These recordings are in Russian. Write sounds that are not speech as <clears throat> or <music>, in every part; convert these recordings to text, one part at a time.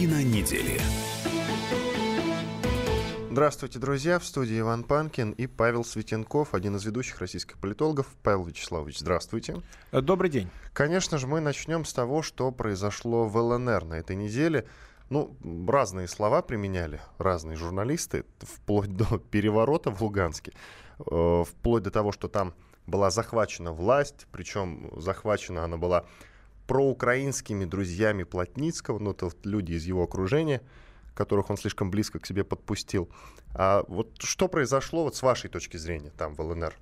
Картина недели. Здравствуйте, друзья. В студии Иван Панкин и Павел Светенков, один из ведущих российских политологов. Павел Вячеславович, здравствуйте. Э, добрый день. Конечно же, мы начнем с того, что произошло в ЛНР на этой неделе. Ну, разные слова применяли разные журналисты, вплоть до переворота в Луганске, э, вплоть до того, что там была захвачена власть, причем захвачена она была проукраинскими друзьями Плотницкого, ну, это люди из его окружения, которых он слишком близко к себе подпустил. А вот что произошло вот с вашей точки зрения там в ЛНР?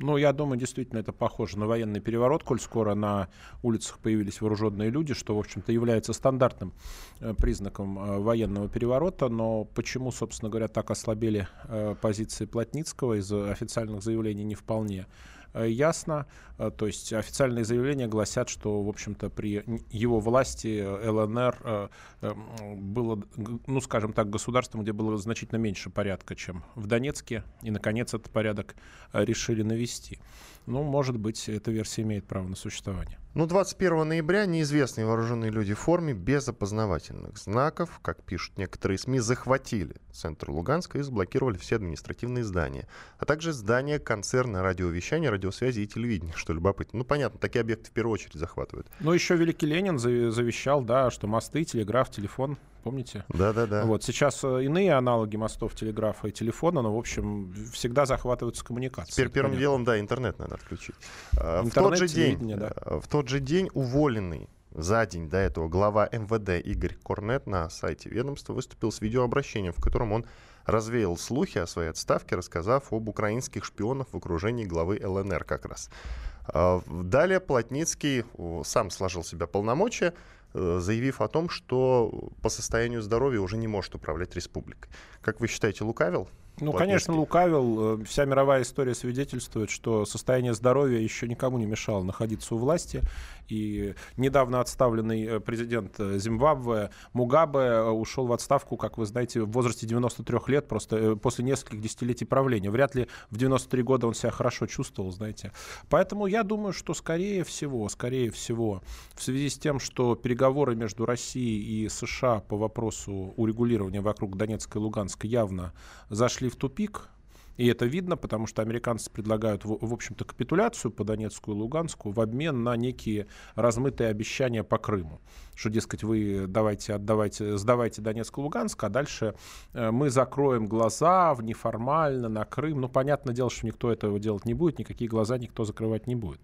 Ну, я думаю, действительно, это похоже на военный переворот, коль скоро на улицах появились вооруженные люди, что, в общем-то, является стандартным э, признаком э, военного переворота. Но почему, собственно говоря, так ослабели э, позиции Плотницкого из официальных заявлений не вполне ясно. Э, то есть официальные заявления гласят, что, в общем-то, при его власти э, ЛНР было, ну, скажем так, государством, где было значительно меньше порядка, чем в Донецке. И, наконец, этот порядок решили навести. Ну, может быть, эта версия имеет право на существование. Ну, 21 ноября неизвестные вооруженные люди в форме без опознавательных знаков, как пишут некоторые СМИ, захватили центр Луганска и заблокировали все административные здания, а также здания концерна радиовещания, радиосвязи и телевидения, что любопытно. Ну, понятно, такие объекты в первую очередь захватывают. Ну, еще Великий Ленин завещал, да, что мосты, телеграф, телефон помните? Да, да, да. Вот сейчас э, иные аналоги мостов, телеграфа и телефона, но, в общем, всегда захватываются коммуникации. Теперь первым понятно. делом, да, интернет надо отключить. В тот же день, да. Э, в тот же день уволенный за день до этого глава МВД Игорь Корнет на сайте ведомства выступил с видеообращением, в котором он развеял слухи о своей отставке, рассказав об украинских шпионах в окружении главы ЛНР как раз. А, далее Плотницкий сам сложил себя полномочия, Э, заявив о том, что по состоянию здоровья уже не может управлять республикой. Как вы считаете, лукавил? Ну, конечно, лукавил. Э, вся мировая история свидетельствует, что состояние здоровья еще никому не мешало находиться у власти. И недавно отставленный э, президент э, Зимбабве Мугабе ушел в отставку, как вы знаете, в возрасте 93 лет, просто после нескольких десятилетий правления. Вряд ли в 93 года он себя хорошо чувствовал, знаете. Поэтому я думаю, что скорее всего, скорее всего, в связи с тем, что переговоры между Россией и США по вопросу урегулирования вокруг Донецка и Луганска явно зашли в тупик, и это видно, потому что американцы предлагают, в, в общем-то, капитуляцию по Донецку и Луганску в обмен на некие размытые обещания по Крыму что, дескать, вы давайте отдавайте, сдавайте Донецк и Луганск, а дальше э, мы закроем глаза в неформально на Крым. Ну, понятное дело, что никто этого делать не будет, никакие глаза никто закрывать не будет.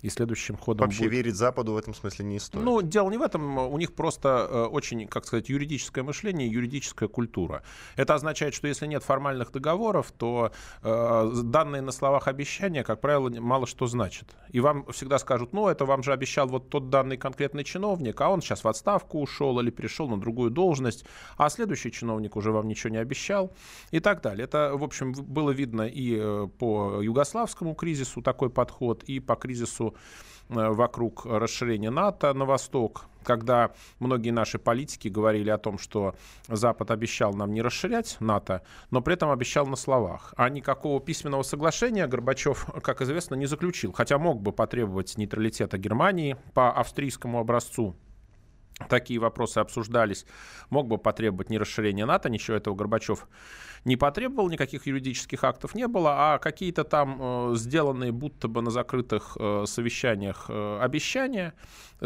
И следующим ходом Вообще будет... верить Западу в этом смысле не стоит. Ну, дело не в этом. У них просто э, очень, как сказать, юридическое мышление, юридическая культура. Это означает, что если нет формальных договоров, то данные на словах обещания, как правило, мало что значат. И вам всегда скажут, ну, это вам же обещал вот тот данный конкретный чиновник, а он сейчас сейчас в отставку ушел или перешел на другую должность, а следующий чиновник уже вам ничего не обещал и так далее. Это, в общем, было видно и э, по югославскому кризису такой подход, и по кризису э, вокруг расширения НАТО на восток, когда многие наши политики говорили о том, что Запад обещал нам не расширять НАТО, но при этом обещал на словах. А никакого письменного соглашения Горбачев, как известно, не заключил. Хотя мог бы потребовать нейтралитета Германии по австрийскому образцу такие вопросы обсуждались, мог бы потребовать не расширения НАТО, ничего этого Горбачев не потребовал, никаких юридических актов не было, а какие-то там э, сделанные будто бы на закрытых э, совещаниях э, обещания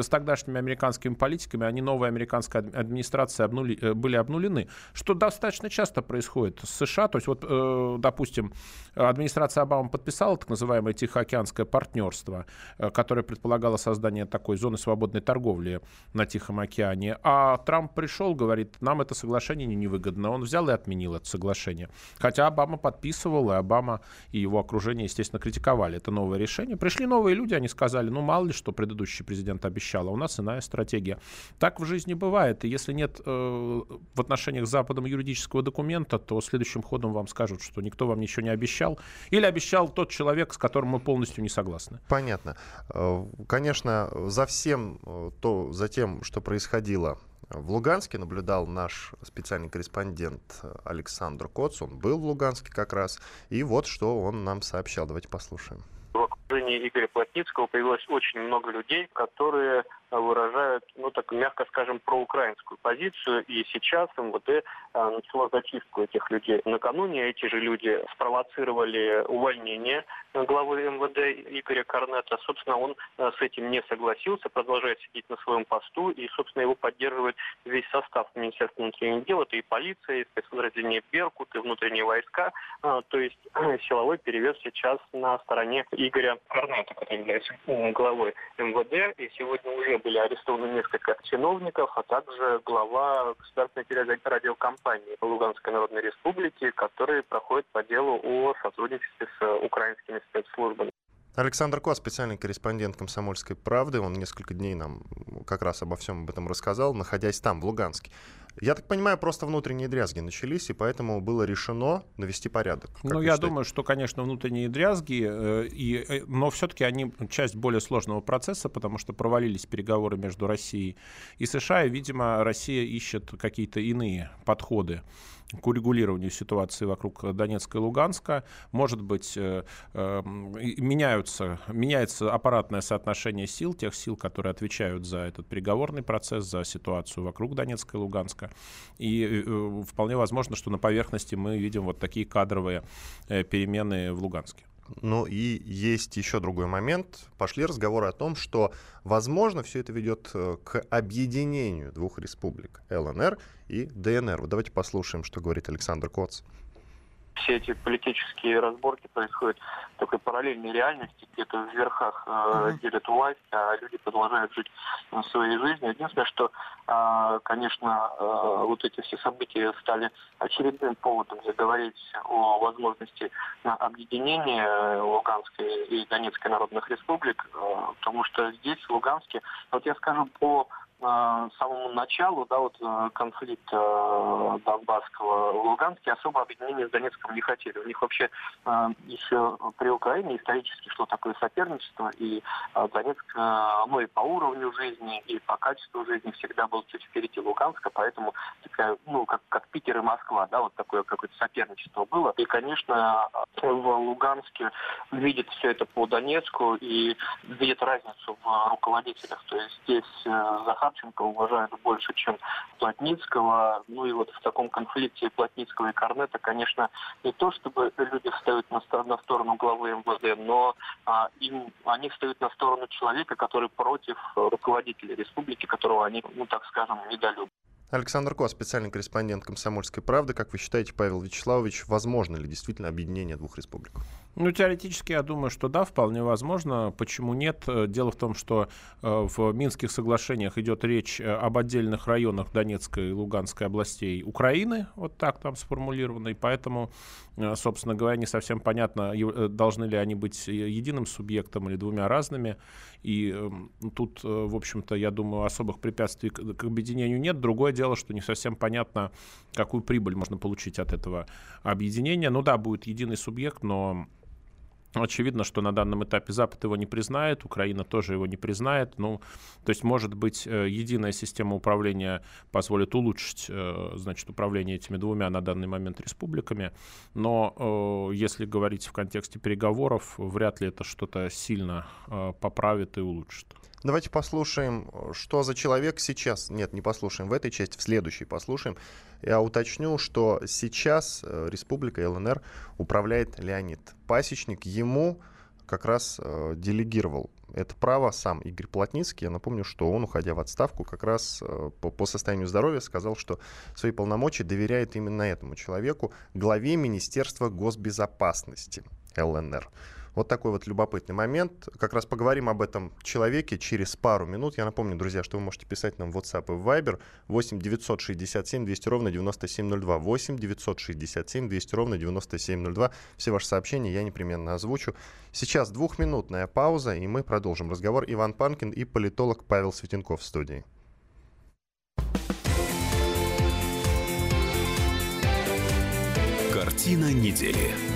с тогдашними американскими политиками, они новой американской администрации обнули, э, были обнулены, что достаточно часто происходит с США. То есть вот, э, допустим, администрация Обамы подписала так называемое Тихоокеанское партнерство, э, которое предполагало создание такой зоны свободной торговли на Тихом океане, а Трамп пришел, говорит, нам это соглашение невыгодно. Он взял и отменил это соглашение. Хотя Обама подписывал, и Обама и его окружение, естественно, критиковали это новое решение. Пришли новые люди, они сказали, ну мало ли, что предыдущий президент обещал, а у нас иная стратегия. Так в жизни бывает. И если нет э, в отношениях с Западом юридического документа, то следующим ходом вам скажут, что никто вам ничего не обещал. Или обещал тот человек, с которым мы полностью не согласны. Понятно. Э, конечно, за всем э, то, за тем, что происходило в Луганске наблюдал наш специальный корреспондент Александр Коц. Он был в Луганске как раз. И вот что он нам сообщал. Давайте послушаем. Окружении Игоря Плотницкого появилось очень много людей, которые э, выражают, ну так мягко скажем, проукраинскую позицию. И сейчас МВД начало зачистку этих людей. Накануне эти же люди спровоцировали увольнение главы МВД Игоря Корнета. Собственно, он с этим не согласился, продолжает сидеть на своем посту, и, собственно, его поддерживает весь состав Министерства внутренних дел. Это и полиция, и спецподразделение «Беркут», и внутренние войска. То есть <clears throat> силовой перевес сейчас на стороне Игоря Корната, который является главой МВД. И сегодня уже были арестованы несколько чиновников, а также глава государственной телерадиокомпании Луганской Народной Республики, который проходит по делу о сотрудничестве с украинскими спецслужбами. Александр Ко, специальный корреспондент «Комсомольской правды», он несколько дней нам как раз обо всем об этом рассказал, находясь там, в Луганске. Я так понимаю, просто внутренние дрязги начались, и поэтому было решено навести порядок. Ну, я считаете? думаю, что, конечно, внутренние дрязги, э, и, э, но все-таки они часть более сложного процесса, потому что провалились переговоры между Россией и США, и, видимо, Россия ищет какие-то иные подходы к урегулированию ситуации вокруг Донецка и Луганска. Может быть, э, э, меняются, меняется аппаратное соотношение сил, тех сил, которые отвечают за этот переговорный процесс, за ситуацию вокруг Донецка и Луганска. И э, вполне возможно, что на поверхности мы видим вот такие кадровые перемены в Луганске. Ну и есть еще другой момент. Пошли разговоры о том, что, возможно, все это ведет э, к объединению двух республик ЛНР и ДНР. Вот давайте послушаем, что говорит Александр Коц все эти политические разборки происходят в такой параллельной реальности, где-то в верхах э, делят власть, а люди продолжают жить э, своей жизнью. Единственное, что, э, конечно, э, вот эти все события стали очередным поводом заговорить о возможности э, объединения Луганской и Донецкой народных республик, э, потому что здесь, в Луганске, вот я скажу по Э, самому началу, да, вот э, конфликта э, Донбасского в Луганске особо объединение с Донецком не хотели. У них вообще еще при Украине исторически шло такое соперничество, и Донецк, ну и по уровню жизни, и по качеству жизни всегда был чуть впереди Луганска, поэтому такая, ну, как, как Питер и Москва, да, вот такое какое-то соперничество было. И, конечно, в Луганске видит все это по Донецку и видит разницу в руководителях. То есть здесь Захар Захарченко уважают больше, чем Плотницкого. Ну и вот в таком конфликте Плотницкого и Корнета, конечно, не то чтобы люди встают на, на сторону главы МВД, но а, им, они встают на сторону человека, который против руководителя республики, которого они, ну так скажем, недолюбят. Александр Ко, специальный корреспондент «Комсомольской правды». Как вы считаете, Павел Вячеславович, возможно ли действительно объединение двух республик? Ну, теоретически, я думаю, что да, вполне возможно. Почему нет? Дело в том, что э, в Минских соглашениях идет речь э, об отдельных районах Донецкой и Луганской областей Украины, вот так там сформулировано, и поэтому, э, собственно говоря, не совсем понятно, должны ли они быть единым субъектом или двумя разными. И эм, тут, в общем-то, я думаю, особых препятствий к объединению нет. Другое дело, что не совсем понятно, какую прибыль можно получить от этого объединения. Ну да, будет единый субъект, но Очевидно, что на данном этапе Запад его не признает, Украина тоже его не признает. Ну, то есть, может быть, э, единая система управления позволит улучшить, э, значит, управление этими двумя на данный момент республиками. Но э, если говорить в контексте переговоров, вряд ли это что-то сильно поправит и улучшит. Давайте послушаем, что за человек сейчас. Нет, не послушаем в этой части, в следующей послушаем. Я уточню, что сейчас э, республика ЛНР управляет Леонид Пасечник. Ему как раз э, делегировал это право сам Игорь Плотницкий. Я напомню, что он, уходя в отставку, как раз э, по, по состоянию здоровья сказал, что свои полномочия доверяет именно этому человеку, главе Министерства госбезопасности ЛНР. Вот такой вот любопытный момент. Как раз поговорим об этом человеке через пару минут. Я напомню, друзья, что вы можете писать нам в WhatsApp и в Viber 8 967 200 ровно 9702. 8 967 200 ровно 9702. Все ваши сообщения я непременно озвучу. Сейчас двухминутная пауза, и мы продолжим разговор. Иван Панкин и политолог Павел Светенков в студии. Картина недели.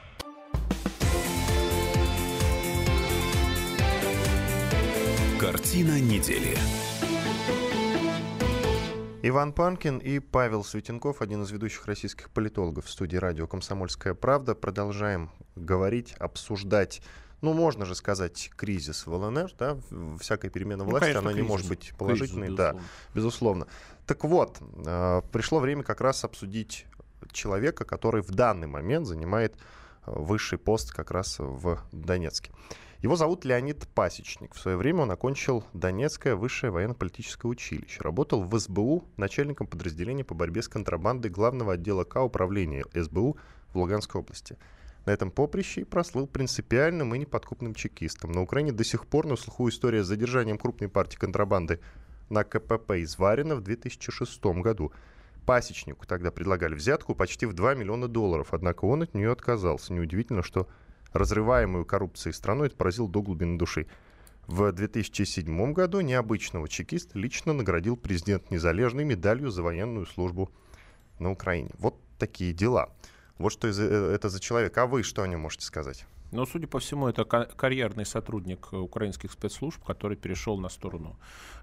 Картина недели. Иван Панкин и Павел Светенков, один из ведущих российских политологов в студии радио «Комсомольская правда». Продолжаем говорить, обсуждать ну, можно же сказать, кризис в ЛНР, да, всякая перемена ну, власти, ну, конечно, она кризис. не может быть положительной, кризис, безусловно. да, безусловно. Так вот, э, пришло время как раз обсудить человека, который в данный момент занимает э, высший пост как раз в Донецке. Его зовут Леонид Пасечник. В свое время он окончил Донецкое высшее военно-политическое училище. Работал в СБУ начальником подразделения по борьбе с контрабандой главного отдела К управления СБУ в Луганской области. На этом поприще прослыл принципиальным и неподкупным чекистом. На Украине до сих пор на слуху история с задержанием крупной партии контрабанды на КПП из Варина в 2006 году. Пасечнику тогда предлагали взятку почти в 2 миллиона долларов, однако он от нее отказался. Неудивительно, что разрываемую коррупцией страну это поразил до глубины души. В 2007 году необычного чекиста лично наградил президент Незалежной медалью за военную службу на Украине. Вот такие дела. Вот что э, это за человек. А вы что о нем можете сказать? Но, судя по всему, это карьерный сотрудник украинских спецслужб, который перешел на сторону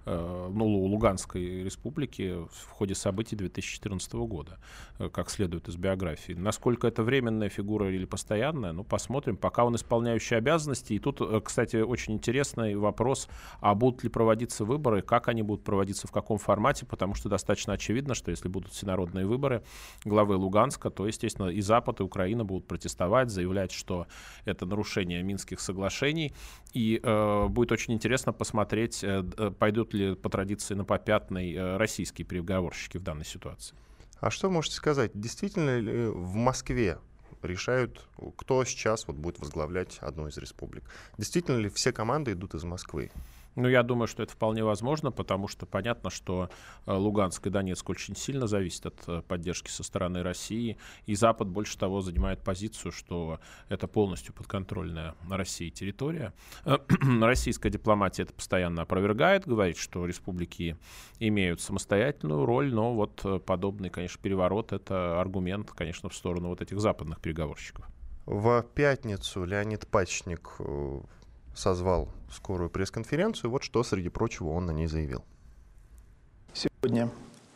э, ну, Луганской республики в ходе событий 2014 года, э, как следует из биографии. Насколько это временная фигура или постоянная, ну, посмотрим. Пока он исполняющий обязанности. И тут, э, кстати, очень интересный вопрос, а будут ли проводиться выборы, как они будут проводиться, в каком формате, потому что достаточно очевидно, что если будут всенародные выборы главы Луганска, то, естественно, и Запад, и Украина будут протестовать, заявлять, что это это нарушение Минских соглашений. И э, будет очень интересно посмотреть, э, э, пойдут ли по традиции на попятный э, российские переговорщики в данной ситуации. А что можете сказать? Действительно ли в Москве решают, кто сейчас вот будет возглавлять одну из республик? Действительно ли все команды идут из Москвы? Ну, я думаю, что это вполне возможно, потому что понятно, что э, Луганск и Донецк очень сильно зависят от э, поддержки со стороны России, и Запад, больше того, занимает позицию, что это полностью подконтрольная России территория. <clears throat> Российская дипломатия это постоянно опровергает, говорит, что республики имеют самостоятельную роль, но вот э, подобный, конечно, переворот — это аргумент, конечно, в сторону вот этих западных переговорщиков. В пятницу Леонид Пачник созвал скорую пресс-конференцию. Вот что, среди прочего, он на ней заявил. Сегодня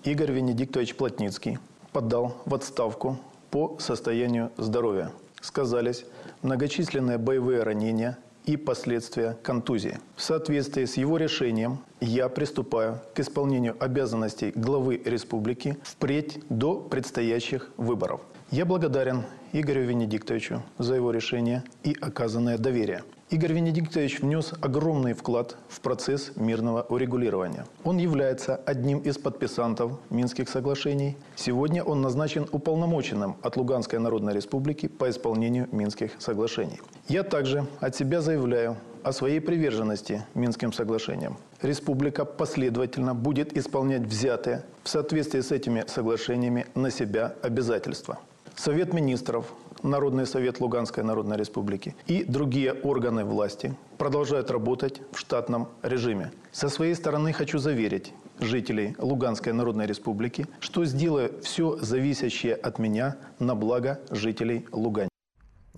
Игорь Венедиктович Плотницкий подал в отставку по состоянию здоровья. Сказались многочисленные боевые ранения и последствия контузии. В соответствии с его решением я приступаю к исполнению обязанностей главы республики впредь до предстоящих выборов. Я благодарен Игорю Венедиктовичу за его решение и оказанное доверие. Игорь Венедиктович внес огромный вклад в процесс мирного урегулирования. Он является одним из подписантов Минских соглашений. Сегодня он назначен уполномоченным от Луганской Народной Республики по исполнению Минских соглашений. Я также от себя заявляю о своей приверженности Минским соглашениям. Республика последовательно будет исполнять взятые в соответствии с этими соглашениями на себя обязательства. Совет министров Народный совет Луганской Народной Республики и другие органы власти продолжают работать в штатном режиме. Со своей стороны хочу заверить жителей Луганской Народной Республики, что сделаю все зависящее от меня на благо жителей Лугани.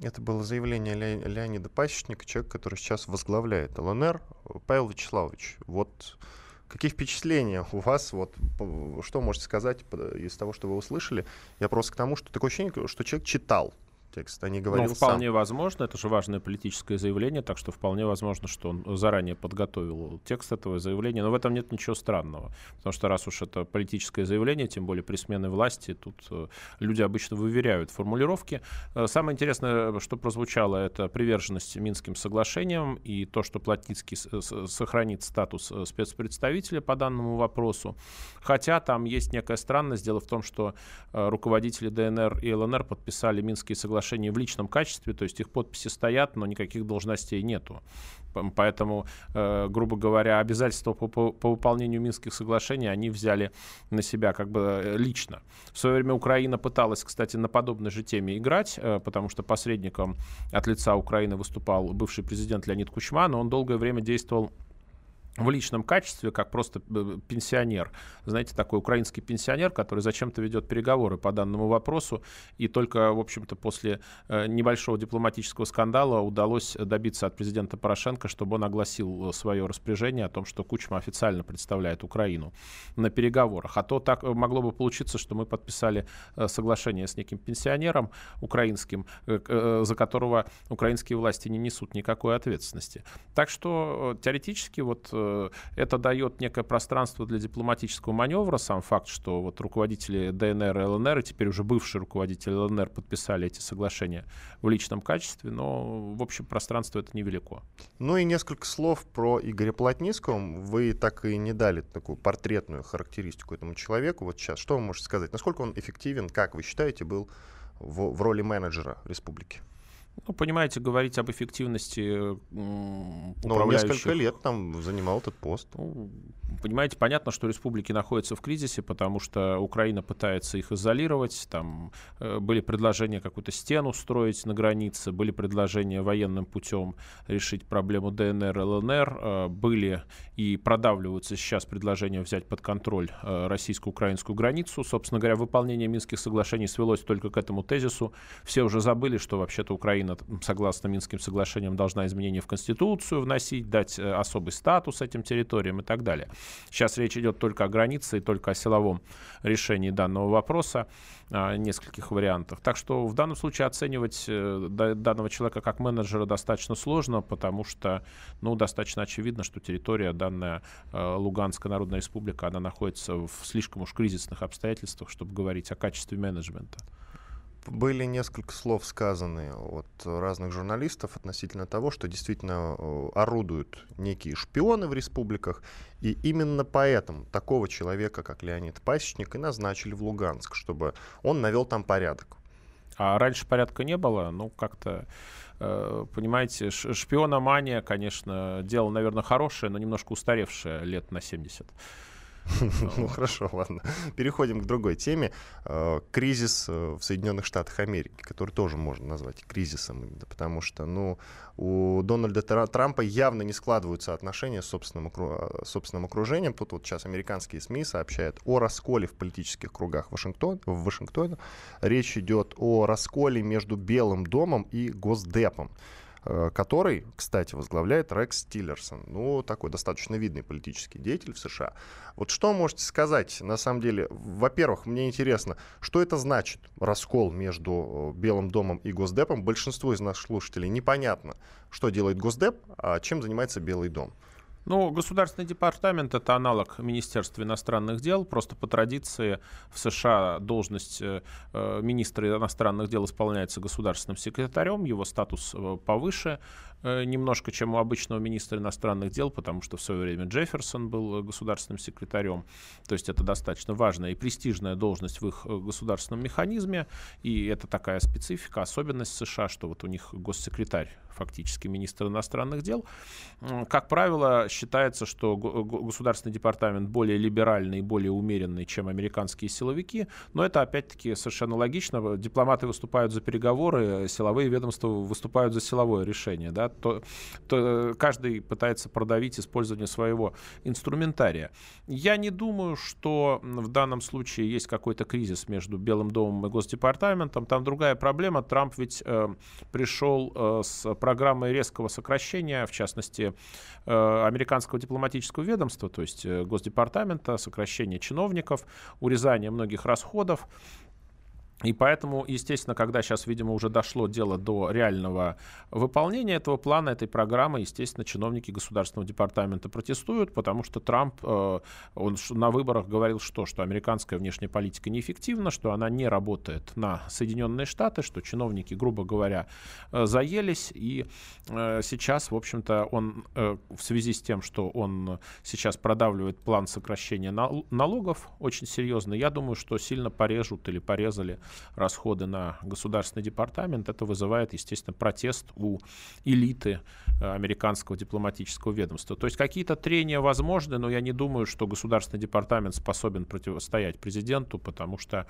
Это было заявление Ле- Леонида Пасечника, человек, который сейчас возглавляет ЛНР. Павел Вячеславович, вот какие впечатления у вас? Вот, что можете сказать из того, что вы услышали? Я просто к тому, что такое ощущение, что человек читал текст, а не говорил ну, вполне сам. возможно, это же важное политическое заявление, так что вполне возможно, что он заранее подготовил текст этого заявления, но в этом нет ничего странного, потому что раз уж это политическое заявление, тем более при смене власти, тут э, люди обычно выверяют формулировки. Э, самое интересное, что прозвучало, это приверженность Минским соглашениям и то, что Плотницкий сохранит статус э, спецпредставителя по данному вопросу, хотя там есть некая странность, дело в том, что руководители ДНР и ЛНР подписали Минские соглашения соглашении в личном качестве, то есть их подписи стоят, но никаких должностей нету. Поэтому, э, грубо говоря, обязательства по, по, по выполнению Минских соглашений они взяли на себя как бы э, лично. В свое время Украина пыталась, кстати, на подобной же теме играть, э, потому что посредником от лица Украины выступал бывший президент Леонид Кучма, но он долгое время действовал в личном качестве, как просто э, пенсионер. Знаете, такой украинский пенсионер, который зачем-то ведет переговоры по данному вопросу, и только, в общем-то, после э, небольшого дипломатического скандала удалось добиться от президента Порошенко, чтобы он огласил свое распоряжение о том, что Кучма официально представляет Украину на переговорах. А то так могло бы получиться, что мы подписали э, соглашение с неким пенсионером украинским, за которого украинские власти не несут никакой ответственности. Так что теоретически вот Э, это дает некое пространство для дипломатического маневра. Сам факт, что вот руководители ДНР и ЛНР, и теперь уже бывшие руководители ЛНР подписали эти соглашения в личном качестве, но в общем пространство это невелико. Ну и несколько слов про Игоря Плотницкого. Вы так и не дали такую портретную характеристику этому человеку. Вот сейчас что вы можете сказать? Насколько он эффективен, как вы считаете, был в, в роли менеджера республики? Ну, понимаете, говорить об эффективности управляющих... Ну, несколько лет там занимал этот пост. Ну, понимаете, понятно, что республики находятся в кризисе, потому что Украина пытается их изолировать. Там э, были предложения какую-то стену строить на границе, были предложения военным путем решить проблему ДНР, ЛНР, э, были и продавливаются сейчас предложения взять под контроль э, российско-украинскую границу. Собственно говоря, выполнение Минских соглашений свелось только к этому тезису. Все уже забыли, что вообще-то Украина, согласно Минским соглашениям, должна изменения в Конституцию вносить, дать э, особый статус этим территориям и так далее. Сейчас речь идет только о границе и только о силовом решении данного вопроса, а, нескольких вариантов. Так что в данном случае оценивать э, данного человека как менеджера достаточно сложно, потому что, ну, достаточно очевидно, что территория данная э, Луганская Народная Республика, она находится в слишком уж кризисных обстоятельствах, чтобы говорить о качестве менеджмента были несколько слов сказаны от разных журналистов относительно того, что действительно э, орудуют некие шпионы в республиках, и именно поэтому такого человека, как Леонид Пасечник, и назначили в Луганск, чтобы он навел там порядок. А раньше порядка не было, ну как-то э, понимаете, шпиономания, конечно, дело, наверное, хорошее, но немножко устаревшее лет на 70. <laughs> Ну хорошо, ладно. Переходим к другой теме. Э, кризис э, в Соединенных Штатах Америки, который тоже можно назвать кризисом, потому что, ну, у Дональда Трампа явно не складываются отношения с собственным, э, собственным окружением. Тут вот сейчас американские СМИ сообщают о расколе в политических кругах Вашингтон, в Вашингтоне. Речь идет о расколе между Белым домом и Госдепом. Э, который, кстати, возглавляет Рекс Тиллерсон. Ну, такой достаточно видный политический деятель в США. Вот что можете сказать, на самом деле, во-первых, мне интересно, что это значит, раскол между э, Белым домом и Госдепом? Большинству из наших слушателей непонятно, что делает Госдеп, а чем занимается Белый дом. Ну, Государственный департамент — это аналог Министерства иностранных дел. Просто по традиции в США должность э, э, министра иностранных дел исполняется государственным секретарем, его статус э, повыше. Э, немножко, чем у обычного министра иностранных дел, потому что в свое время Джефферсон был государственным секретарем. То есть это достаточно важная и престижная должность в их э, государственном механизме. И это такая специфика, особенность США, что вот у них госсекретарь фактически министр иностранных дел. Как правило, считается, что Государственный департамент более либеральный и более умеренный, чем американские силовики, но это опять-таки совершенно логично. Дипломаты выступают за переговоры, силовые ведомства выступают за силовое решение. Да? То, то каждый пытается продавить использование своего инструментария. Я не думаю, что в данном случае есть какой-то кризис между Белым домом и Госдепартаментом. Там другая проблема. Трамп ведь э, пришел э, с программой резкого сокращения, в частности, э, американского дипломатического ведомства, то есть э, Госдепартамента, сокращение чиновников, урезание многих расходов. И поэтому, естественно, когда сейчас, видимо, уже дошло дело до реального выполнения этого плана, этой программы, естественно, чиновники Государственного департамента протестуют, потому что Трамп, э, он на выборах говорил что? Что американская внешняя политика неэффективна, что она не работает на Соединенные Штаты, что чиновники, грубо говоря, э, заелись. И э, сейчас, в общем-то, он в связи с тем, что он сейчас продавливает план сокращения налогов очень серьезно, я думаю, что сильно порежут или порезали расходы на государственный департамент, это вызывает, естественно, протест у элиты э, американского дипломатического ведомства. То есть какие-то трения возможны, но я не думаю, что государственный департамент способен противостоять президенту, потому что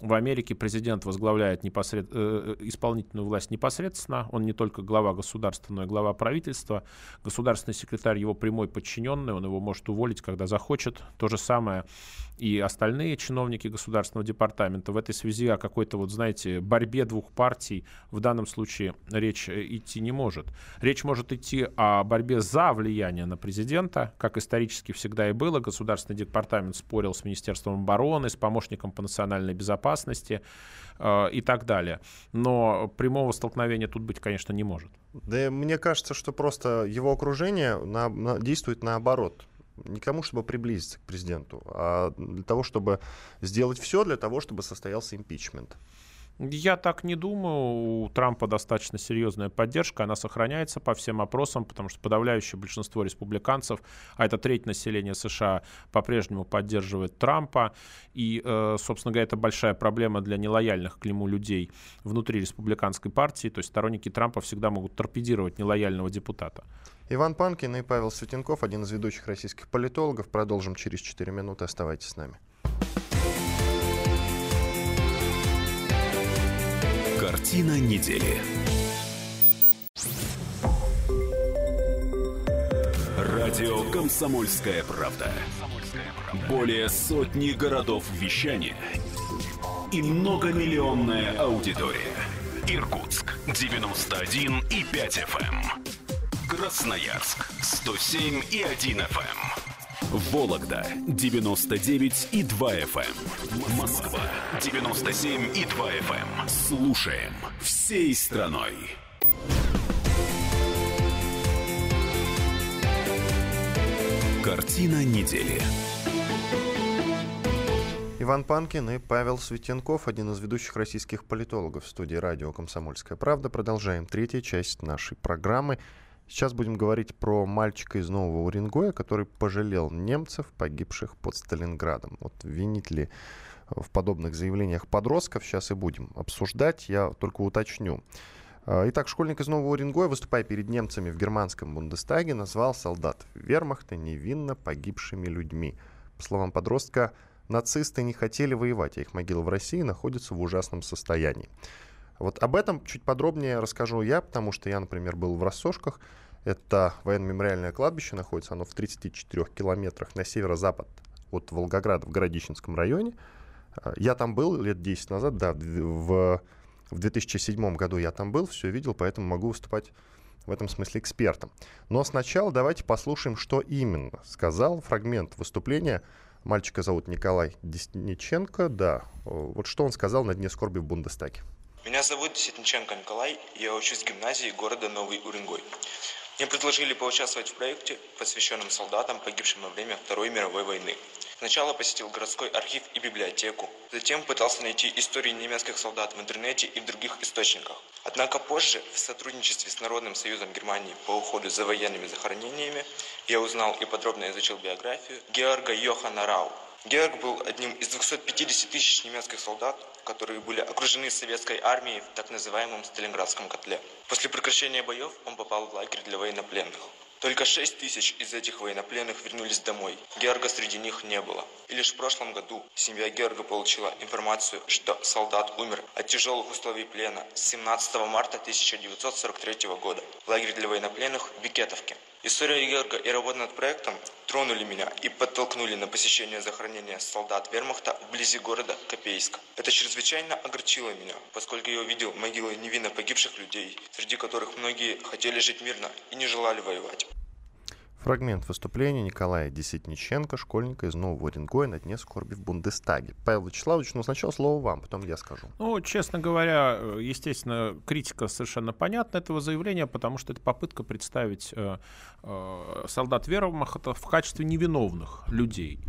в Америке президент возглавляет непосред... Э, исполнительную власть непосредственно, он не только глава государства, но и глава правительства. Государственный секретарь его прямой подчиненный, он его может уволить, когда захочет. То же самое и остальные чиновники государственного департамента. В этой связи о какой-то, вот знаете, борьбе двух партий в данном случае речь э, идти не может. Речь может идти о борьбе за влияние на президента, как исторически всегда и было. Государственный департамент спорил с Министерством обороны, с помощником по национальной безопасности э, и так далее. Но прямого столкновения тут быть, конечно, не может. Да мне кажется, что просто его окружение на, на, действует наоборот никому, чтобы приблизиться к президенту, а для того, чтобы сделать все для того, чтобы состоялся импичмент. Я так не думаю. У Трампа достаточно серьезная поддержка. Она сохраняется по всем опросам, потому что подавляющее большинство республиканцев, а это треть населения США, по-прежнему поддерживает Трампа. И, э, собственно говоря, это большая проблема для нелояльных к нему людей внутри республиканской партии. То есть сторонники Трампа всегда могут торпедировать нелояльного депутата. Иван Панкин и Павел Светенков, один из ведущих российских политологов. Продолжим через 4 минуты. Оставайтесь с нами. Картина недели. Радио «Комсомольская правда». Более сотни городов вещания и многомиллионная аудитория. Иркутск 91 и 5 FM. Красноярск 107 и 1 FM. Вологда 99 и 2 FM. Москва 97 и 2 FM. Слушаем всей страной. Картина недели. Иван Панкин и Павел Светенков, один из ведущих российских политологов в студии радио «Комсомольская правда». Продолжаем третью часть нашей программы – Сейчас будем говорить про мальчика из Нового Уренгоя, который пожалел немцев, погибших под Сталинградом. Вот винить ли в подобных заявлениях подростков, сейчас и будем обсуждать. Я только уточню. А, итак, школьник из Нового Уренгоя, выступая перед немцами в германском Бундестаге, назвал солдат вермахта невинно погибшими людьми. По словам подростка, нацисты не хотели воевать, а их могила в России находится в ужасном состоянии. Вот об этом чуть подробнее расскажу я, потому что я, например, был в Рассошках. Это военно-мемориальное кладбище, находится оно в 34 километрах на северо-запад от Волгограда в Городищенском районе. А, я там был лет 10 назад, да, в, в 2007 году я там был, все видел, поэтому могу выступать в этом смысле экспертом. Но сначала давайте послушаем, что именно сказал фрагмент выступления. Мальчика зовут Николай Десниченко, да. Вот что он сказал на Дне скорби в Бундестаге. Меня зовут Сетниченко Николай, я учусь в гимназии города Новый Уренгой. Мне предложили поучаствовать в проекте, посвященном солдатам, погибшим во время Второй мировой войны. Сначала посетил городской архив и библиотеку, затем пытался найти истории немецких солдат в интернете и в других источниках. Однако позже, в сотрудничестве с Народным союзом Германии по уходу за военными захоронениями, я узнал и подробно изучил биографию Георга Йохана Рау, Георг был одним из 250 тысяч немецких солдат, которые были окружены советской армией в так называемом Сталинградском котле. После прекращения боев он попал в лагерь для военнопленных. Только 6 тысяч из этих военнопленных вернулись домой. Георга среди них не было. И лишь в прошлом году семья Георга получила информацию, что солдат умер от тяжелых условий плена 17 марта 1943 года в лагере для военнопленных в Бикетовке. История Георга и работа над проектом тронули меня и подтолкнули на посещение захоронения солдат вермахта вблизи города Копейск. Это чрезвычайно огорчило меня, поскольку я увидел могилы невинно погибших людей, среди которых многие хотели жить мирно и не желали воевать. Фрагмент выступления Николая Десятниченко, школьника из Нового Уренгоя на дне скорби в Бундестаге. Павел Вячеславович, ну сначала слово вам, потом я скажу. Ну, честно говоря, естественно, критика совершенно понятна этого заявления, потому что это попытка представить э, э, солдат Вермахта в качестве невиновных людей.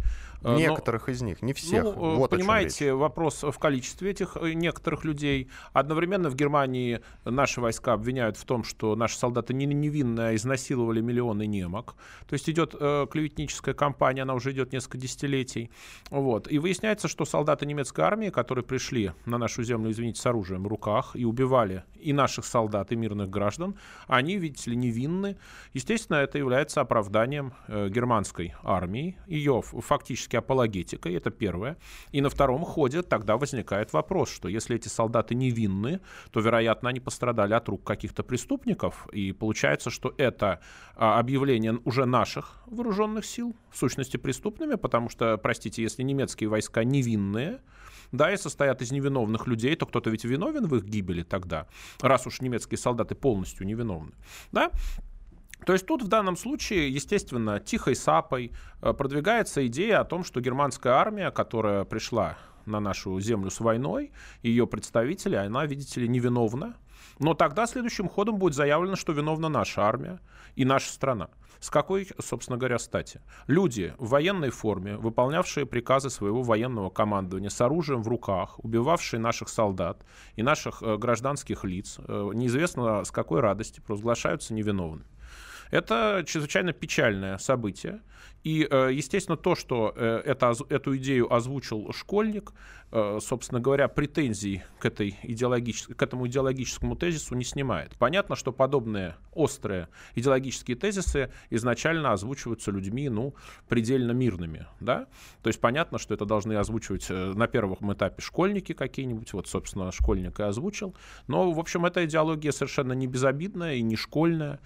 Э, некоторых Но, из них, не всех. Ну, вот понимаете, вопрос в количестве этих некоторых людей. Одновременно в Германии наши войска обвиняют в том, что наши солдаты не невинно изнасиловали миллионы немок. То есть идет э, клеветническая кампания, она уже идет несколько десятилетий. Вот. И выясняется, что солдаты немецкой армии, которые пришли на нашу землю, извините, с оружием в руках и убивали и наших солдат, и мирных граждан, они, видите ли, невинны. Естественно, это является оправданием э, германской армии, ее фактически апологетикой, это первое. И на втором ходе тогда возникает вопрос, что если эти солдаты невинны, то, вероятно, они пострадали от рук каких-то преступников, и получается, что это а, объявление уже наших вооруженных сил, в сущности преступными, потому что, простите, если немецкие войска невинные, да, и состоят из невиновных людей, то кто-то ведь виновен в их гибели тогда, раз уж немецкие солдаты полностью невиновны, да, то есть тут в данном случае, естественно, тихой сапой э, продвигается идея о том, что германская армия, которая пришла на нашу землю с войной, ее представители, она, видите ли, невиновна. Но тогда следующим ходом будет заявлено, что виновна наша армия и наша страна. С какой, собственно говоря, стати? Люди в военной форме, выполнявшие приказы своего военного командования с оружием в руках, убивавшие наших солдат и наших э, гражданских лиц, э, неизвестно с какой радости провозглашаются невиновными. Это чрезвычайно печальное событие. И, э, естественно, то, что э, это, эту идею озвучил школьник, э, собственно говоря, претензий к, этой идеологической, к этому идеологическому тезису не снимает. Понятно, что подобные острые идеологические тезисы изначально озвучиваются людьми, ну, предельно мирными, да? То есть понятно, что это должны озвучивать на первом этапе школьники какие-нибудь, вот, собственно, школьник и озвучил. Но, в общем, эта идеология совершенно не безобидная и не школьная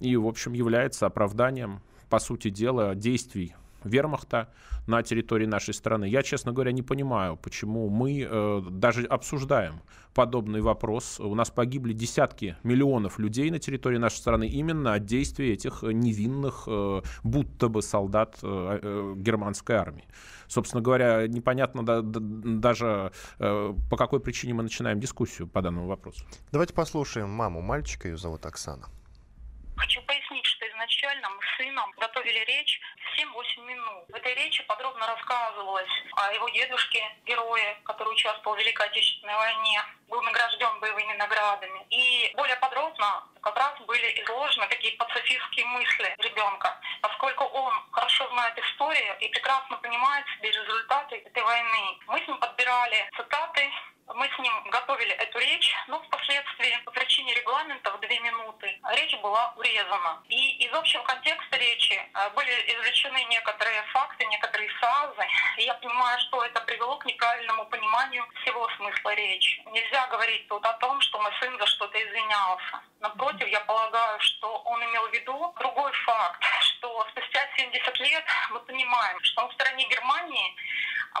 и, в общем, является оправданием, по сути дела, действий вермахта на территории нашей страны. Я, честно говоря, не понимаю, почему мы э, даже обсуждаем подобный вопрос. У нас погибли десятки миллионов людей на территории нашей страны именно от действий этих невинных, э, будто бы солдат э, э, германской армии. Собственно говоря, непонятно да, да, даже э, по какой причине мы начинаем дискуссию по данному вопросу. Давайте послушаем маму мальчика, ее зовут Оксана. Хочу пояснить, что изначально мы с сыном готовили речь 7-8 минут. В этой речи подробно рассказывалось о его дедушке, герое, который участвовал в Великой Отечественной войне, был награжден боевыми наградами. И более подробно как раз были изложены такие пацифистские мысли ребенка, поскольку он хорошо знает историю и прекрасно понимает себе результаты этой войны. Мы с ним подбирали цитаты мы с ним готовили эту речь, но впоследствии по причине регламента в две минуты речь была урезана. И из общего контекста речи э, были извлечены некоторые факты, некоторые фразы. И я понимаю, что это привело к неправильному пониманию всего смысла речи. Нельзя говорить тут о том, что мой сын за что-то извинялся. Напротив, я полагаю, что он имел в виду другой факт, что спустя 70 лет мы понимаем, что на стороне Германии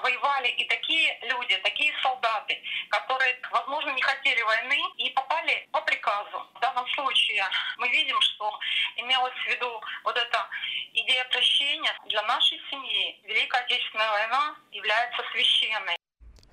воевали и такие люди, такие солдаты, которые, возможно, не хотели войны и попали по приказу. В данном случае мы видим, что имелось в виду вот эта идея прощения. Для нашей семьи Великая Отечественная война является священной.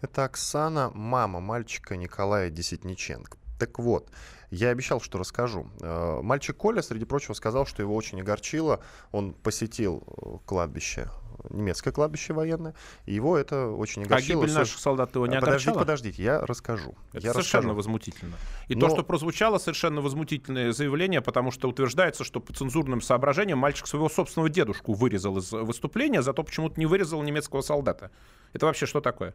Это Оксана, мама мальчика Николая Десятниченко. Так вот, я обещал, что расскажу. Э, мальчик Коля, среди прочего, сказал, что его очень огорчило. Он посетил э, кладбище немецкое кладбище военное, и его это очень огорчило. А гибель наших солдат его не подождите? Подождите, я расскажу. Это я совершенно расскажу. возмутительно. И Но... то, что прозвучало, совершенно возмутительное заявление, потому что утверждается, что по цензурным соображениям мальчик своего собственного дедушку вырезал из выступления, зато почему-то не вырезал немецкого солдата. Это вообще что такое?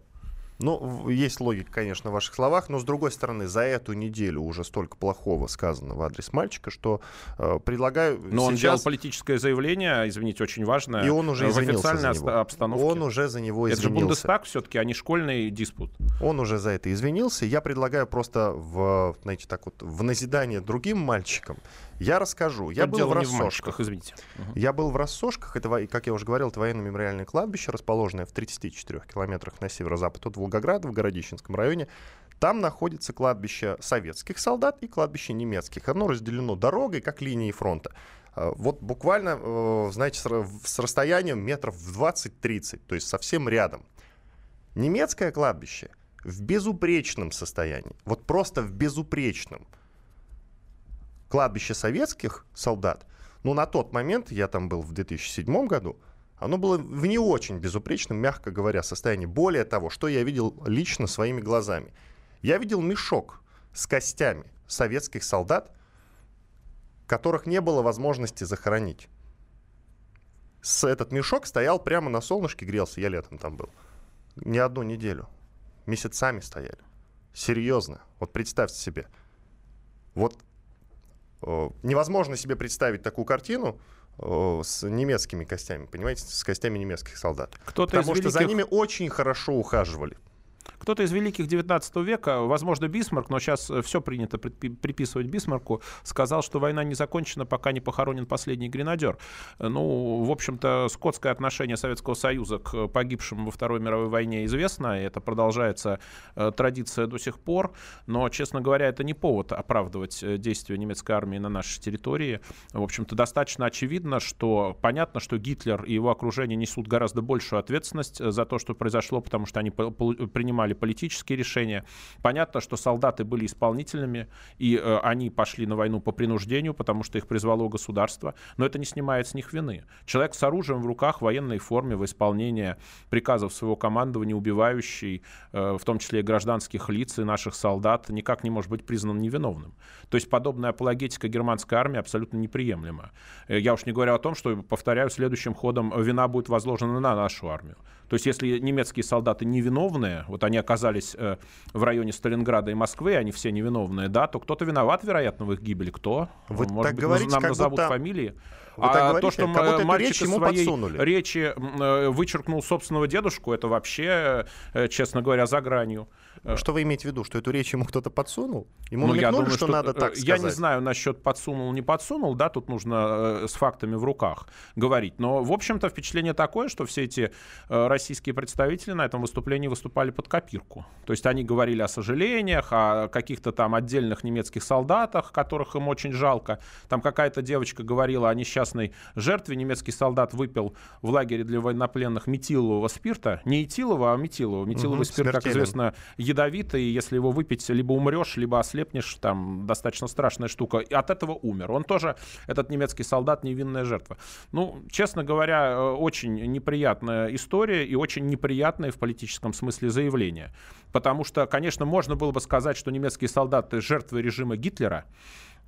Ну, есть логика, конечно, в ваших словах, но с другой стороны, за эту неделю уже столько плохого сказано в адрес мальчика, что э, предлагаю. Но сейчас... он делал политическое заявление, извините, очень важное. И он уже в официальной за него. обстановке. Он уже за него извинился. Это же Бундестаг все-таки, а не школьный диспут. Он уже за это извинился. Я предлагаю просто в, знаете, так вот, в назидание другим мальчикам я расскажу. Я был в Рассошках. извините. Угу. Я был в Рассошках. Это, как я уже говорил, это военно-мемориальное кладбище, расположенное в 34 километрах на северо-запад от Волгограда, в Городищенском районе. Там находится кладбище советских солдат и кладбище немецких. Оно разделено дорогой, как линией фронта. А, вот буквально, э, знаете, с расстоянием метров в 20-30, то есть совсем рядом. Немецкое кладбище в безупречном состоянии. Вот просто в безупречном кладбище советских солдат, ну, на тот момент, я там был в 2007 году, оно было в не очень безупречном, мягко говоря, состоянии. Более того, что я видел лично своими глазами. Я видел мешок с костями советских солдат, которых не было возможности захоронить. С этот мешок стоял прямо на солнышке, грелся, я летом там был. Не одну неделю. Месяцами стояли. Серьезно. Вот представьте себе. Вот э, невозможно себе представить такую картину, с немецкими костями, понимаете, с костями немецких солдат. Кто-то Потому что великих... за ними очень хорошо ухаживали. Кто-то из великих 19 века, возможно, Бисмарк, но сейчас э, все принято приписывать Бисмарку, сказал, что война не закончена, пока не похоронен последний гренадер. Ну, в общем-то, скотское отношение Советского Союза к погибшим во Второй мировой войне известно, и это продолжается э, традиция до сих пор, но, честно говоря, это не повод оправдывать э, действия немецкой армии на нашей территории. В общем-то, достаточно очевидно, что понятно, что Гитлер и его окружение несут гораздо большую ответственность за то, что произошло, потому что они принимали принимали политические решения. Понятно, что солдаты были исполнительными, и э, они пошли на войну по принуждению, потому что их призвало государство, но это не снимает с них вины. Человек с оружием в руках, в военной форме, в исполнении приказов своего командования, убивающий, э, в том числе и гражданских лиц и наших солдат, никак не может быть признан невиновным. То есть подобная апологетика германской армии абсолютно неприемлема. Э, я уж не говорю о том, что, повторяю, следующим ходом вина будет возложена на нашу армию. То есть если немецкие солдаты невиновные, вот они оказались э, в районе Сталинграда и Москвы, они все невиновные, да, то кто-то виноват, вероятно, в их гибели. Кто? Вы Может так быть, говорите, нам назовут будто... фамилии. Вы а говорите, то, что как мальчик речь ему своей подсунули. речи э, вычеркнул собственного дедушку, это вообще, э, честно говоря, за гранью. Э, что вы имеете в виду, что эту речь ему кто-то подсунул? Ему ну, я думаю, что, что надо так сказать? Я не знаю насчет подсунул, не подсунул, да, тут нужно с фактами в руках говорить. Но, в общем-то, впечатление такое, что все эти российские представители на этом выступлении выступали под копирку. То есть они говорили о сожалениях, о каких-то там отдельных немецких солдатах, которых им очень жалко. Там какая-то девочка говорила о несчастной жертве. Немецкий солдат выпил в лагере для военнопленных метилового спирта. Не этилового, а метилового. Метиловый угу, спирт, смертелен. как известно, ядовитый. Если его выпить, либо умрешь, либо ослепнешь. Там достаточно страшная штука. И от этого умер. Он тоже, этот немецкий солдат, невинная жертва. Ну, честно говоря, э, очень неприятная история и очень неприятное в политическом смысле заявление. Потому что, конечно, можно было бы сказать, что немецкие солдаты жертвы режима Гитлера,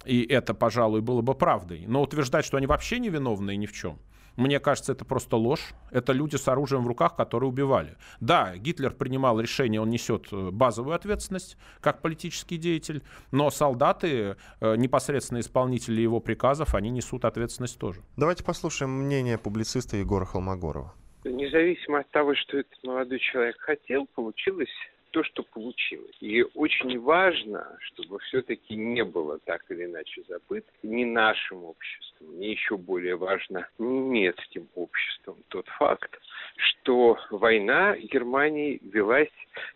и это, пожалуй, было бы правдой. Но утверждать, что они вообще невиновны ни в чем, мне кажется, это просто ложь. Это люди с оружием в руках, которые убивали. Да, Гитлер принимал решение, он несет э, базовую ответственность как политический деятель, но солдаты, э, непосредственно исполнители его приказов, они несут ответственность тоже. Давайте послушаем мнение публициста Егора Холмогорова. Независимо от того, что этот молодой человек хотел, получилось то, что получилось. И очень важно, чтобы все-таки не было так или иначе забыто ни нашим обществом, ни еще более важно немецким обществом тот факт, что война Германии велась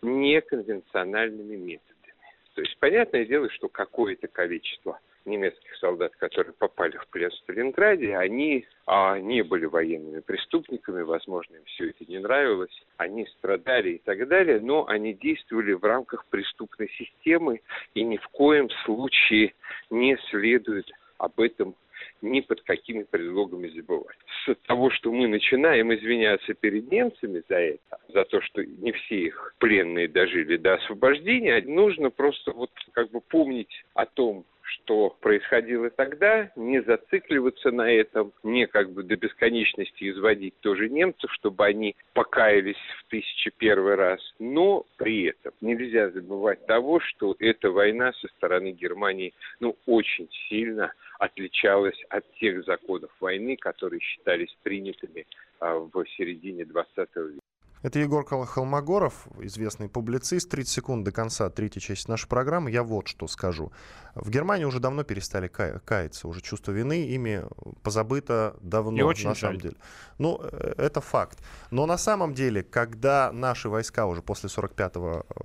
неконвенциональными методами. То есть понятное дело, что какое-то количество немецких солдат, которые попали в плен в Сталинграде, они а, не были военными преступниками, возможно, им все это не нравилось, они страдали и так далее, но они действовали в рамках преступной системы и ни в коем случае не следует об этом ни под какими предлогами забывать. С того, что мы начинаем извиняться перед немцами за это, за то, что не все их пленные дожили до освобождения, нужно просто вот как бы помнить о том, что происходило тогда, не зацикливаться на этом, не как бы до бесконечности изводить тоже немцев, чтобы они покаялись в тысячи первый раз. Но при этом нельзя забывать того, что эта война со стороны Германии ну, очень сильно отличалась от тех законов войны, которые считались принятыми а, в середине 20 века. Это Егор Холмогоров, известный публицист. 30 секунд до конца третьей части нашей программы. Я вот что скажу. В Германии уже давно перестали каяться. Уже чувство вины ими позабыто давно, И очень на жаль. самом деле. Ну, э, это факт. Но на самом деле, когда наши войска уже после 45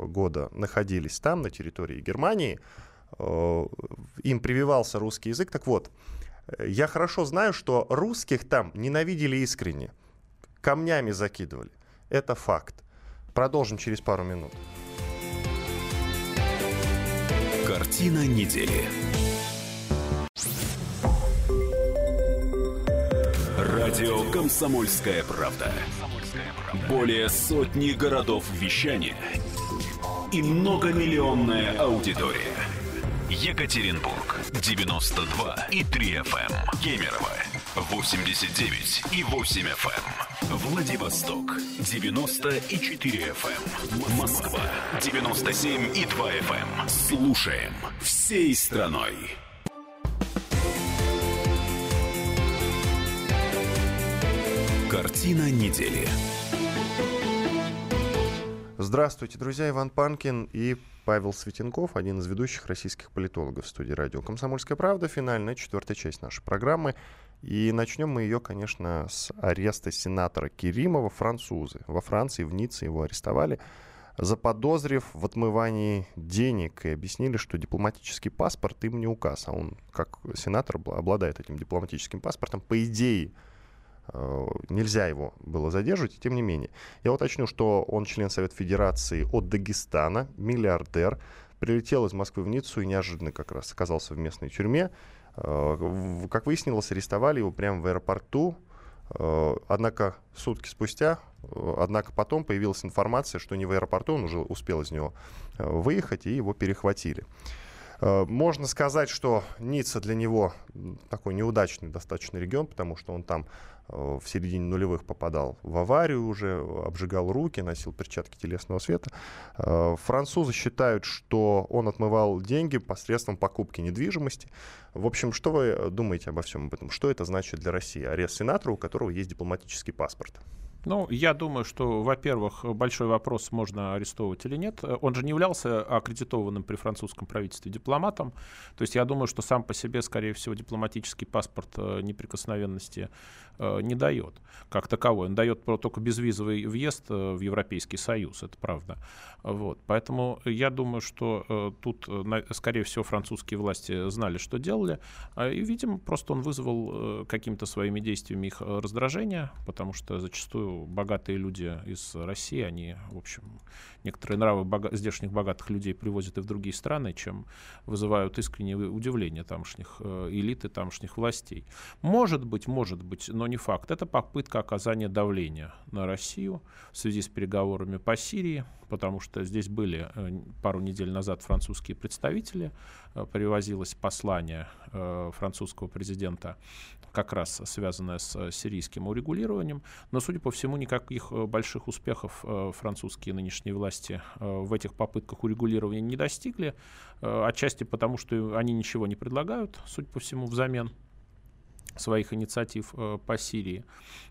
года находились там, на территории Германии, э, им прививался русский язык. Так вот, э, я хорошо знаю, что русских там ненавидели искренне, камнями закидывали. Это факт. Продолжим через пару минут. Картина недели. Радио «Комсомольская правда». Более сотни городов вещания и многомиллионная аудитория. Екатеринбург 92 и 3 FM. Эм. Кемерово 89 и 8 FM. Эм. Владивосток 94 FM. Эм. Москва 97 и 2 FM. Слушаем всей страной. Картина недели. Здравствуйте, друзья. Иван Панкин и Павел Светенков, один из ведущих российских политологов в студии радио «Комсомольская правда». Финальная четвертая часть нашей программы. И начнем мы ее, конечно, с ареста сенатора Керимова, французы. Во Франции, в Ницце его арестовали, заподозрив в отмывании денег и объяснили, что дипломатический паспорт им не указ, а он, как сенатор, обладает этим дипломатическим паспортом. По идее, э, нельзя его было задерживать, тем не менее. Я уточню, что он член Совета Федерации от Дагестана, миллиардер, прилетел из Москвы в Ниццу и неожиданно как раз оказался в местной тюрьме. Э, как выяснилось, арестовали его прямо в аэропорту. Э, однако сутки спустя, э, однако потом появилась информация, что не в аэропорту, он уже успел из него выехать, и его перехватили. Можно сказать, что Ницца для него такой неудачный достаточно регион, потому что он там в середине нулевых попадал в аварию уже, обжигал руки, носил перчатки телесного света. Э, французы считают, что он отмывал деньги посредством покупки недвижимости. В общем, что вы думаете обо всем об этом? Что это значит для России? Арест сенатора, у которого есть дипломатический паспорт. Ну, я думаю, что, во-первых, большой вопрос, можно арестовывать или нет. Он же не являлся аккредитованным при французском правительстве дипломатом. То есть я думаю, что сам по себе, скорее всего, дипломатический паспорт э, неприкосновенности э, не дает как таковой. Он дает только безвизовый въезд э, в Европейский Союз, это правда. Вот. Поэтому я думаю, что тут, скорее всего, французские власти знали, что делали. А, и, видимо, просто он вызвал какими-то своими действиями их раздражение, потому что зачастую богатые люди из России, они, в общем, некоторые нравы бога- здешних богатых людей привозят и в другие страны, чем вызывают искреннее удивление тамошних э, элиты, тамошних властей. Может быть, может быть, но не факт. Это попытка оказания давления на Россию в связи с переговорами по Сирии, потому что здесь были э, пару недель назад французские представители, привозилось послание э, французского президента, как раз связанное с сирийским урегулированием, но, судя по всему, никаких больших успехов французские нынешние власти в этих попытках урегулирования не достигли, отчасти потому, что они ничего не предлагают, судя по всему, взамен своих инициатив э, по Сирии.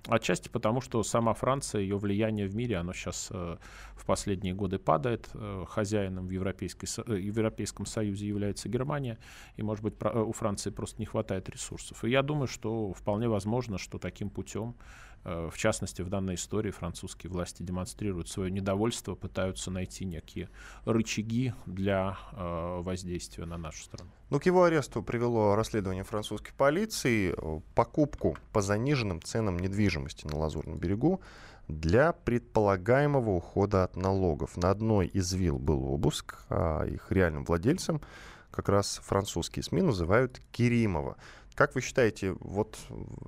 Отчасти потому, что сама Франция, ее влияние в мире, оно сейчас э, в последние годы падает. Э, хозяином в, Европейской, в Европейском Союзе является Германия, и, может быть, у Франции просто не хватает ресурсов. И я думаю, что вполне возможно, что таким путем Э, в частности, в данной истории французские власти демонстрируют свое недовольство, пытаются найти некие рычаги для э, воздействия на нашу страну. Ну, к его аресту привело расследование французской полиции э, покупку по заниженным ценам недвижимости на Лазурном берегу для предполагаемого ухода от налогов. На одной из вилл был обыск, а их реальным владельцем как раз французские СМИ называют Керимова. Как вы считаете, вот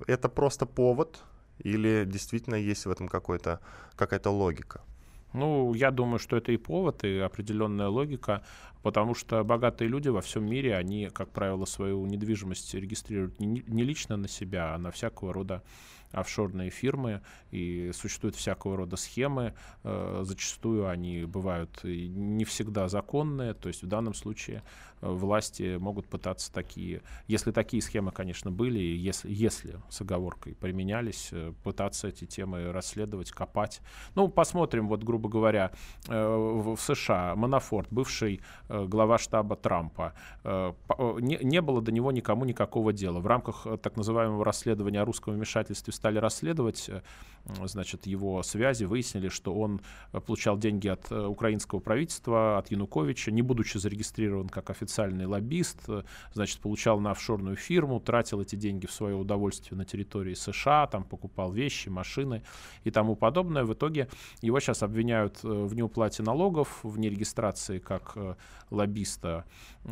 это просто повод или действительно есть в этом какой-то, какая-то логика? Ну, я думаю, что это и повод, и определенная логика, потому что богатые люди во всем мире, они, как правило, свою недвижимость регистрируют не, лично на себя, а на всякого рода офшорные фирмы, и существуют всякого рода схемы. Э, зачастую они бывают не всегда законные, то есть в данном случае власти могут пытаться такие, если такие схемы, конечно, были, если, если с оговоркой применялись, э, пытаться эти темы расследовать, копать. Ну, посмотрим, вот, грубо говоря, в США Манафорт, бывший глава штаба Трампа, не, не было до него никому никакого дела. В рамках так называемого расследования о русском вмешательстве стали расследовать значит, его связи, выяснили, что он получал деньги от украинского правительства, от Януковича, не будучи зарегистрирован как официальный лоббист, значит, получал на офшорную фирму, тратил эти деньги в свое удовольствие на территории США, там покупал вещи, машины и тому подобное. В итоге его сейчас обвиняют в неуплате налогов, в нерегистрации как лоббиста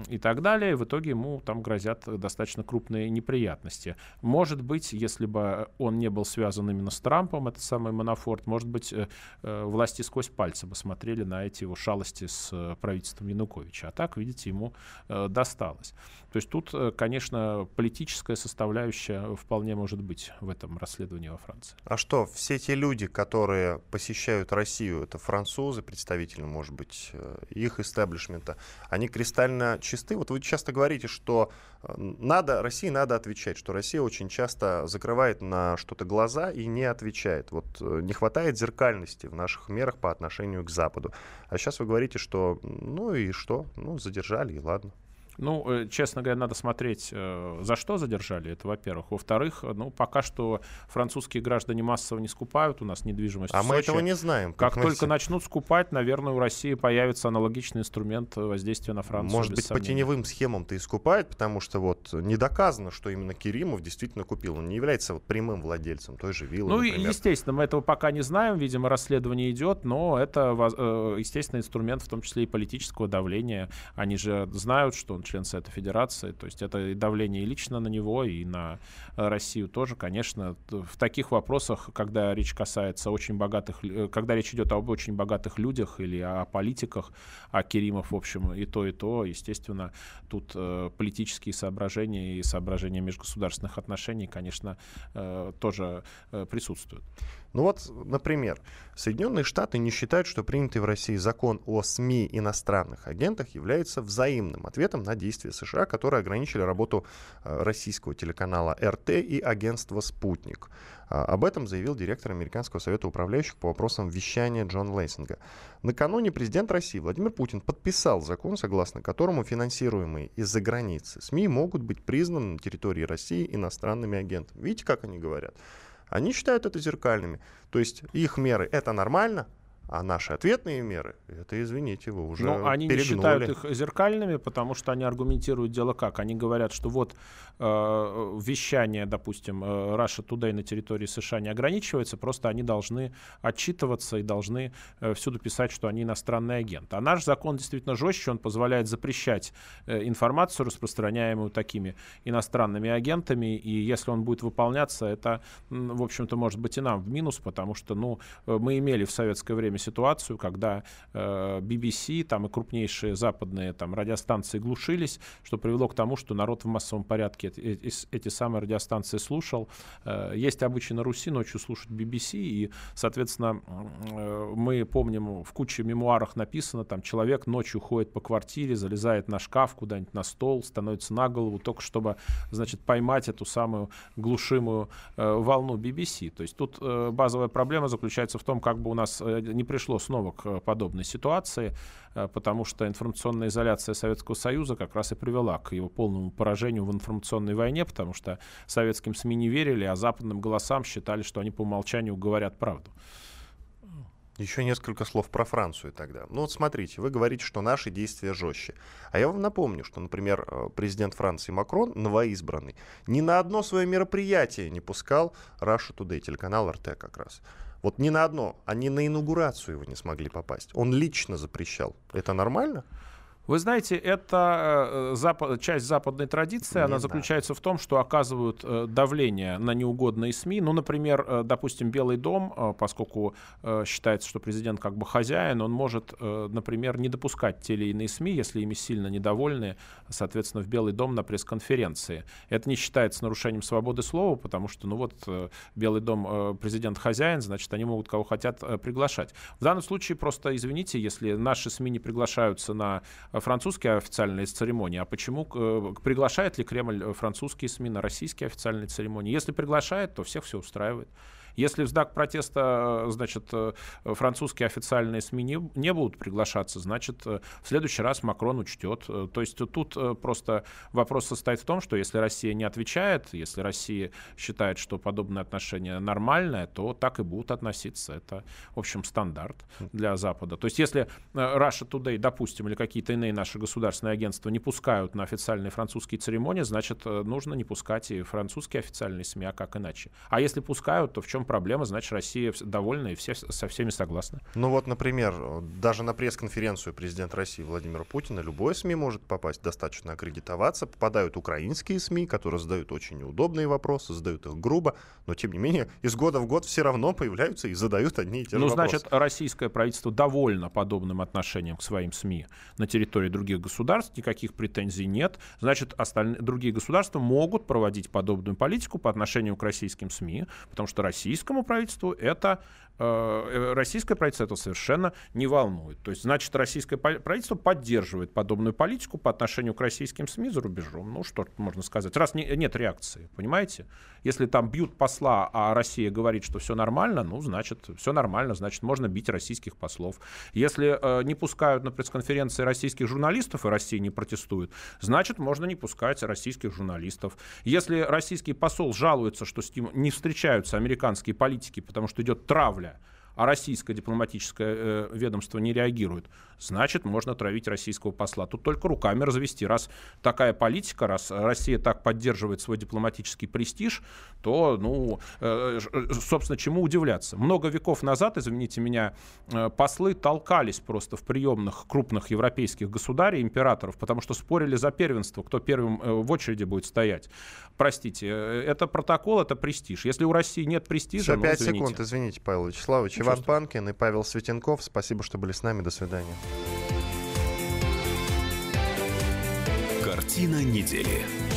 и так далее. В итоге ему там грозят достаточно крупные неприятности. Может быть, если бы он не был связан именно с Трампом, этот самый Манафорт, может быть, э, э, власти сквозь пальцы бы смотрели на эти его шалости с э, правительством Януковича. А так, видите, ему досталось. То есть тут, конечно, политическая составляющая вполне может быть в этом расследовании во Франции. А что, все те люди, которые посещают Россию, это французы, представители, может быть, их истеблишмента, они кристально чисты. Вот вы часто говорите, что э, надо, России надо отвечать, что Россия очень часто закрывает на что-то глаза и не отвечает. Вот э, не хватает зеркальности в наших мерах по отношению к Западу. А сейчас вы говорите, что ну и что, ну задержали и ладно. Ну, э, честно говоря, надо смотреть, э, за что задержали, это во-первых. Во-вторых, ну, пока что французские граждане массово не скупают у нас недвижимость А мы этого не знаем. Как понимаете? только начнут скупать, наверное, у России появится аналогичный инструмент воздействия на Францию. Может быть, сомнения. по теневым схемам-то и скупает, потому что вот не доказано, что именно Керимов действительно купил. Он не является вот прямым владельцем той же виллы, Ну, например. естественно, мы этого пока не знаем, видимо, расследование идет, но это, э, естественно, инструмент в том числе и политического давления. Они же знают, что он член Совета Федерации. То есть это и давление и лично на него, и на э, Россию тоже, конечно. В таких вопросах, когда речь касается очень богатых, э, когда речь идет об очень богатых людях или о политиках, а Керимов, в общем, и то, и то, естественно, тут э, политические соображения и соображения межгосударственных отношений, конечно, тоже присутствуют. Ну вот, например, Соединенные Штаты не считают, что принятый в России закон о СМИ иностранных агентах является взаимным ответом на действия США, которые ограничили работу э, российского телеканала RT и агентства «Спутник». А, об этом заявил директор Американского совета управляющих по вопросам вещания Джон Лансинг. Накануне президент России Владимир Путин подписал закон, согласно которому финансируемые из-за границы СМИ могут быть признаны на территории России иностранными агентами. Видите, как они говорят? Они считают это зеркальными. То есть их меры это нормально, а наши ответные меры, это, извините, вы уже Но они перегнули. не считают их зеркальными, потому что они аргументируют дело как? Они говорят, что вот э, вещание, допустим, э, Russia Today на территории США не ограничивается, просто они должны отчитываться и должны э, всюду писать, что они иностранный агент. А наш закон действительно жестче, он позволяет запрещать э, информацию, распространяемую такими иностранными агентами, и если он будет выполняться, это, в общем-то, может быть и нам в минус, потому что, ну, э, мы имели в советское время ситуацию, когда э, BBC там, и крупнейшие западные там, радиостанции глушились, что привело к тому, что народ в массовом порядке эти, эти самые радиостанции слушал. Э, есть обычай на Руси ночью слушать BBC, и, соответственно, э, мы помним, в куче мемуарах написано, там человек ночью ходит по квартире, залезает на шкаф куда-нибудь на стол, становится на голову, только чтобы, значит, поймать эту самую глушимую э, волну BBC. То есть тут э, базовая проблема заключается в том, как бы у нас э, не пришло снова к подобной ситуации, э, потому что информационная изоляция Советского Союза как раз и привела к его полному поражению в информационной войне, потому что советским СМИ не верили, а западным голосам считали, что они по умолчанию говорят правду. Еще несколько слов про Францию тогда. Ну вот смотрите, вы говорите, что наши действия жестче. А я вам напомню, что, например, э, президент Франции Макрон, новоизбранный, ни на одно свое мероприятие не пускал Russia Today, телеканал РТ как раз. Вот ни на одно, они на инаугурацию его не смогли попасть. Он лично запрещал. Это нормально? Вы знаете, это э, запад, часть западной традиции, Не она заключается в том, что оказывают э, давление на неугодные СМИ. Ну, например, э, допустим, Белый дом, поскольку считается, что президент как бы хозяин, он может, например, не допускать те или иные СМИ, если ими сильно недовольны, соответственно, в Белый дом на пресс-конференции. Это не считается нарушением свободы слова, потому что, ну вот, Белый дом, президент хозяин, значит, они могут кого хотят приглашать. В данном случае просто, извините, если наши СМИ не приглашаются на французские официальные церемонии, а почему э, приглашает ли Кремль французские СМИ на российские официальные церемонии? Если приглашает, то всех все устраивает. Если в знак протеста, значит, французские официальные СМИ не, не будут приглашаться, значит, в следующий раз Макрон учтет. То есть тут просто вопрос состоит в том, что если Россия не отвечает, если Россия считает, что подобное отношение нормальное, то так и будут относиться. Это, в общем, стандарт для Запада. То есть если Russia Today, допустим, или какие-то иные наши государственные агентства не пускают на официальные французские церемонии, значит, нужно не пускать и французские официальные СМИ, а как иначе. А если пускают, то в чем проблема? Значит, Россия довольна и все, со всеми согласны. Ну вот, например, даже на пресс-конференцию президента России Владимира Путина любой СМИ может попасть, достаточно аккредитоваться. Попадают украинские СМИ, которые задают очень неудобные вопросы, задают их грубо, но тем не менее из года в год все равно появляются и задают одни и те же ну, вопросы. Ну, значит, российское правительство довольно подобным отношением к своим СМИ на территории других государств, никаких претензий нет. Значит, остальные, другие государства могут проводить подобную политику по отношению к российским СМИ, потому что российскому правительству это российское правительство это совершенно не волнует. То есть, значит, российское правительство поддерживает подобную политику по отношению к российским СМИ за рубежом. Ну, что можно сказать. Раз не, нет реакции, понимаете? Если там бьют посла, а Россия говорит, что все нормально, ну, значит, все нормально, значит, можно бить российских послов. Если э, не пускают на пресс-конференции российских журналистов, и Россия не протестует, значит, можно не пускать российских журналистов. Если российский посол жалуется, что с ним не встречаются американские политики, потому что идет травля that. А российское дипломатическое э, ведомство не реагирует, значит, можно травить российского посла. Тут только руками развести. Раз такая политика, раз Россия так поддерживает свой дипломатический престиж, то, ну, э, э, собственно, чему удивляться? Много веков назад, извините меня, э, послы толкались просто в приемных крупных европейских государей, императоров, потому что спорили за первенство, кто первым э, в очереди будет стоять. Простите, э, это протокол, это престиж. Если у России нет престижа, Все, 5 ну, секунд, извините, Павел Вячеславович. Иван Панкин и Павел Светенков. Спасибо, что были с нами. До свидания. Картина недели.